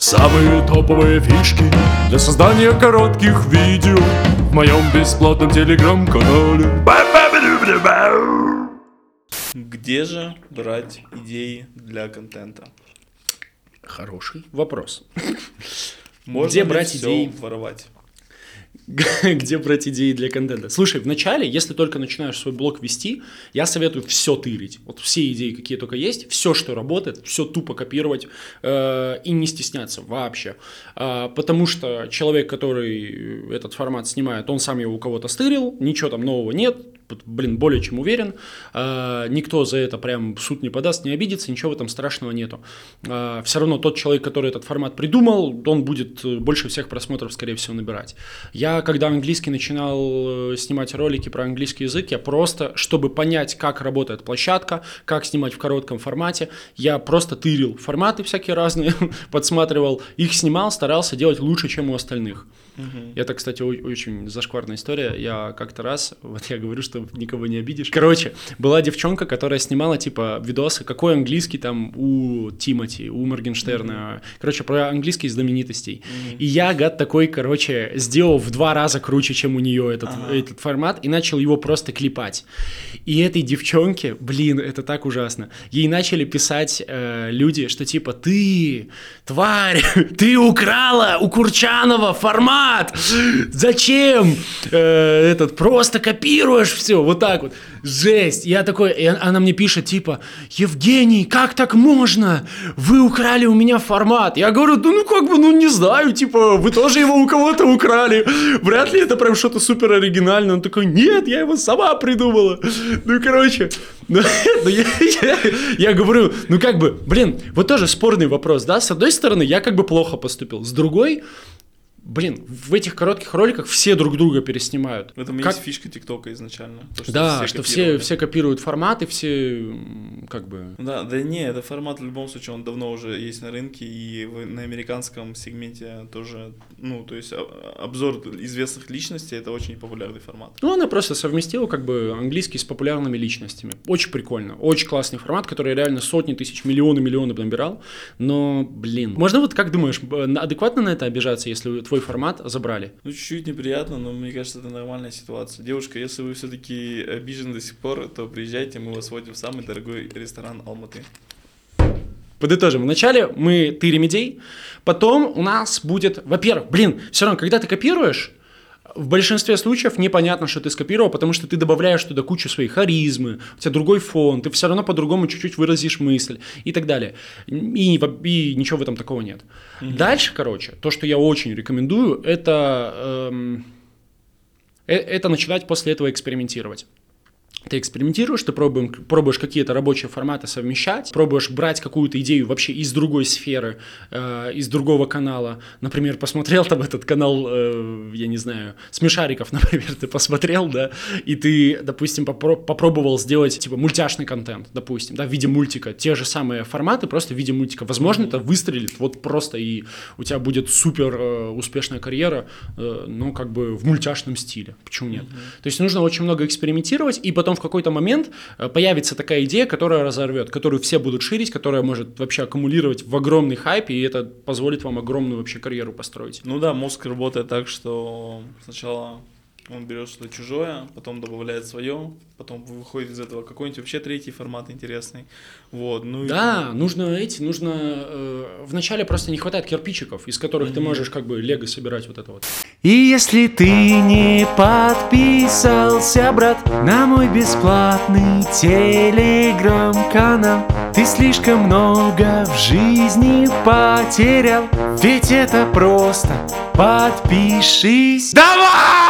Самые топовые фишки для создания коротких видео в моем бесплатном телеграм-канале. Где же брать идеи для контента? Хороший вопрос. Можно Где ли брать идеи? воровать? Где брать идеи для контента? Слушай, вначале, если только начинаешь свой блог вести, я советую все тырить. Вот все идеи, какие только есть, все, что работает, все тупо копировать э, и не стесняться вообще. А, потому что человек, который этот формат снимает, он сам его у кого-то стырил, ничего там нового нет, блин, более чем уверен. А, никто за это прям суд не подаст, не обидится, ничего в этом страшного нету. А, все равно тот человек, который этот формат придумал, он будет э, больше всех просмотров, скорее всего, набирать. Я, когда английский начинал э, снимать ролики про английский язык, я просто, чтобы понять, как работает площадка, как снимать в коротком формате, я просто тырил форматы всякие разные, подсматривал, их снимал, старался делать лучше, чем у остальных. Это, кстати, очень зашкварная история. Я как-то раз, вот я говорю, что никого не обидишь. Короче, была девчонка, которая снимала, типа, видосы, какой английский там у Тимати, у Моргенштерна. Короче, про английские знаменитостей. И я, гад такой, короче, сделал в два раза круче, чем у нее этот, этот формат, и начал его просто клепать. И этой девчонке, блин, это так ужасно. Ей начали писать э, люди, что типа, ты, тварь, ты украла у Курчанова формат! Зачем? Э, этот, просто копируешь все, вот так вот. Жесть. Я такой, и она мне пишет, типа, Евгений, как так можно? Вы украли у меня формат. Я говорю, да ну как бы, ну не знаю, типа, вы тоже его у кого-то украли. Вряд ли это прям что-то супер оригинальное. Он такой, нет, я его сама придумала. Ну, короче, ну, я, я- я говорю, ну как бы, блин, вот тоже спорный вопрос, да? С одной стороны, я как бы плохо поступил. С другой, блин, в этих коротких роликах все друг друга переснимают. В этом Как- есть фишка ТикТока изначально. то, да, что все, копировали. все копируют форматы, все как бы... Да, да не, это формат в любом случае, он давно уже есть на рынке, и в- на американском сегменте тоже, ну, то есть а- обзор известных личностей, это очень популярный формат. Ну, она просто совместила как бы английский с популярными личностями. Очень прикольно. Очень классный формат, который реально сотни тысяч, миллионы, миллионы набирал. Но, блин. Можно вот как думаешь, адекватно на это обижаться, если твой формат забрали? Ну, чуть-чуть неприятно, но мне кажется, это нормальная ситуация. Девушка, если вы все-таки обижены до сих пор, то приезжайте, мы вас водим в самый дорогой ресторан Алматы. Подытожим. Вначале мы тырим идей, потом у нас будет, во-первых, блин, все равно, когда ты копируешь, в большинстве случаев непонятно, что ты скопировал, потому что ты добавляешь туда кучу своей харизмы, у тебя другой фон, ты все равно по-другому чуть-чуть выразишь мысль и так далее. И, и ничего в этом такого нет. Дальше, короче, то, что я очень рекомендую, это, эм, э- это начинать после этого экспериментировать. Ты экспериментируешь, ты пробуем, пробуешь какие-то рабочие форматы совмещать, пробуешь брать какую-то идею вообще из другой сферы, э, из другого канала. Например, посмотрел там этот канал, э, я не знаю, смешариков, например, ты посмотрел, да, и ты, допустим, попро- попробовал сделать, типа, мультяшный контент, допустим, да, в виде мультика, те же самые форматы, просто в виде мультика. Возможно, это выстрелит вот просто, и у тебя будет супер э, успешная карьера, э, но как бы в мультяшном стиле. Почему нет? То есть нужно очень много экспериментировать, и потом в какой-то момент э, появится такая идея, которая разорвет, которую все будут ширить, которая может вообще аккумулировать в огромный хайп, и это позволит вам огромную вообще карьеру построить. Ну да, мозг работает так, что сначала он берет что-то чужое, потом добавляет свое, потом выходит из этого какой-нибудь вообще третий формат интересный. Вот, ну и- Да, нужно эти, нужно... э, вначале просто не хватает кирпичиков, из которых ты можешь как бы лего собирать вот это вот. И если ты не подписался, брат, на мой бесплатный телеграм-канал, ты слишком много в жизни потерял, ведь это просто подпишись. Давай!